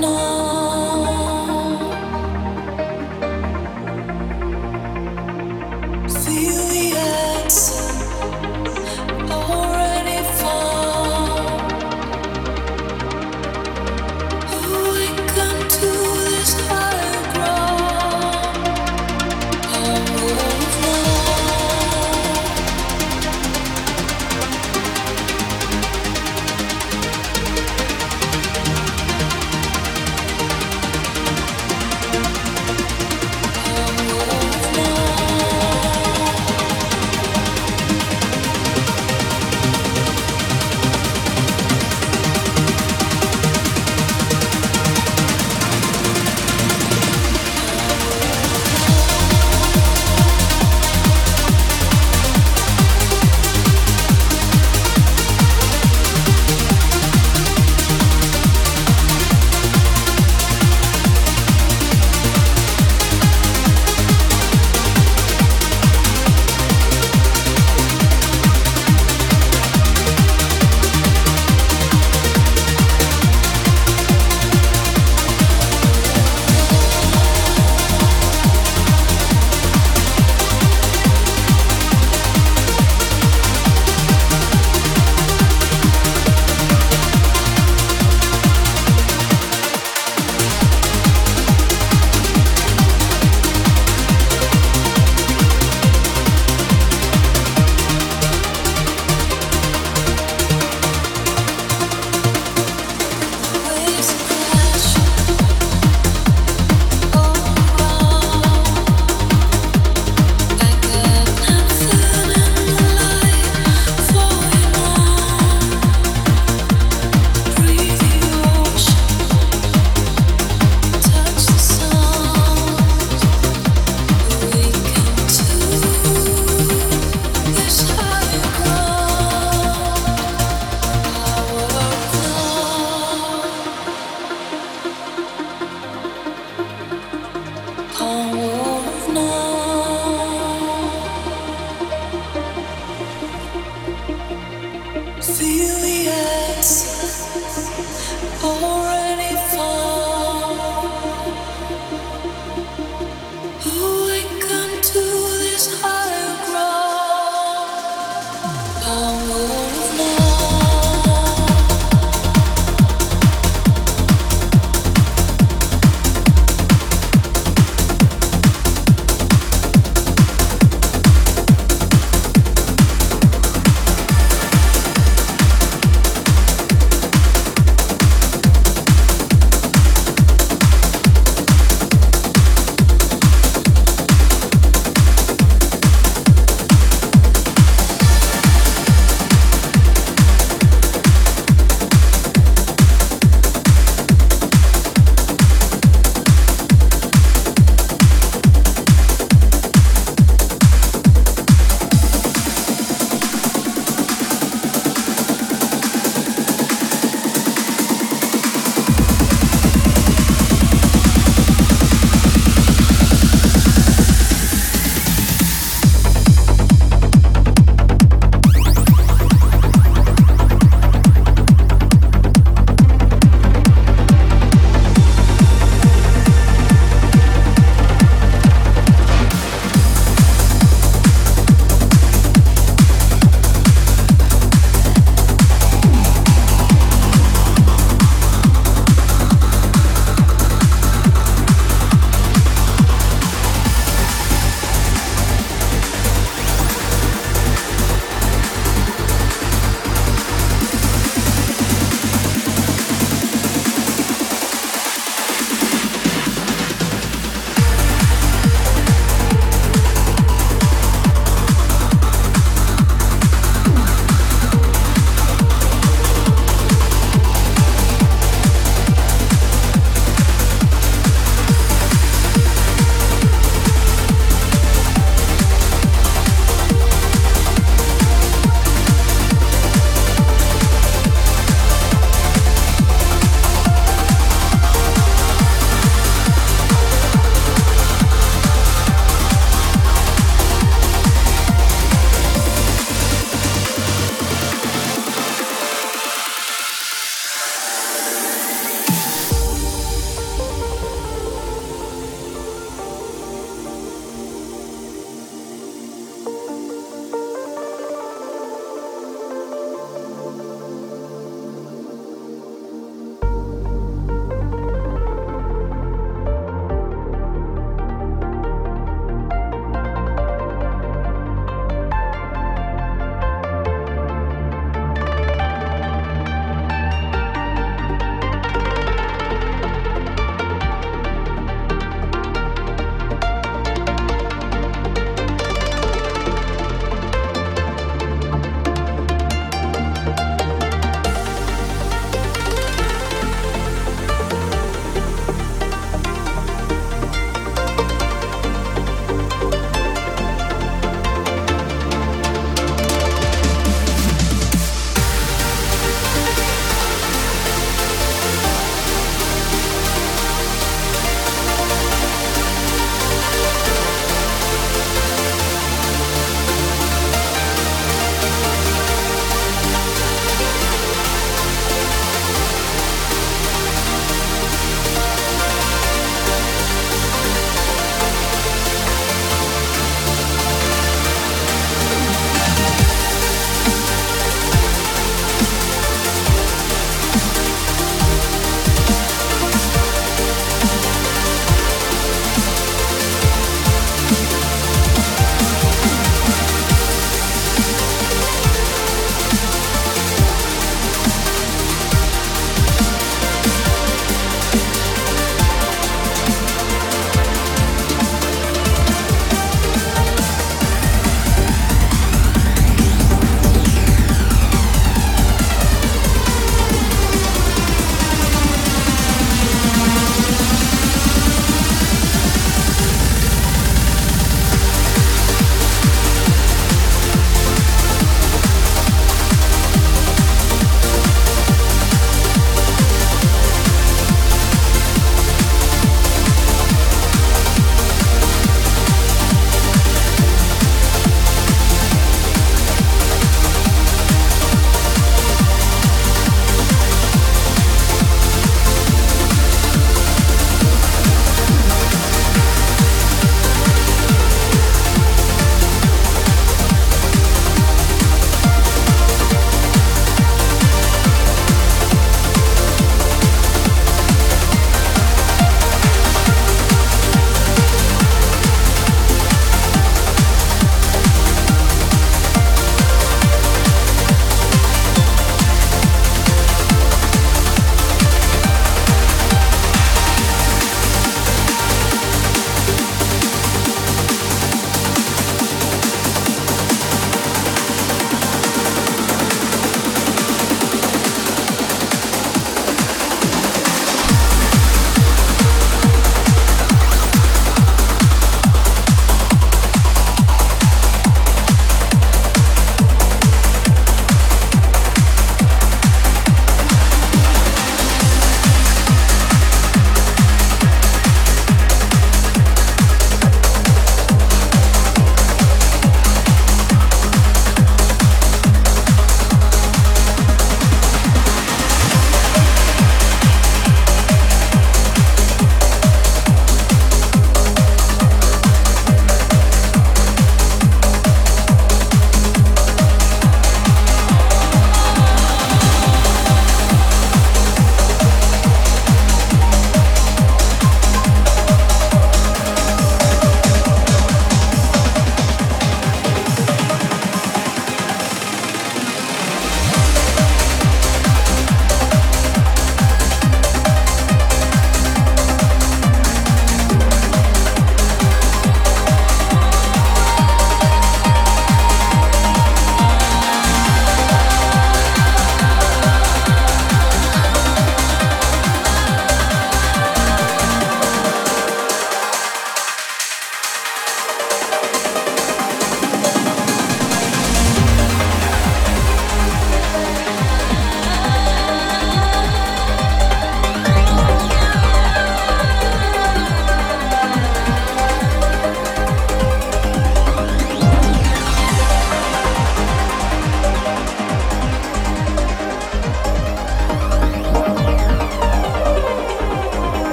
No.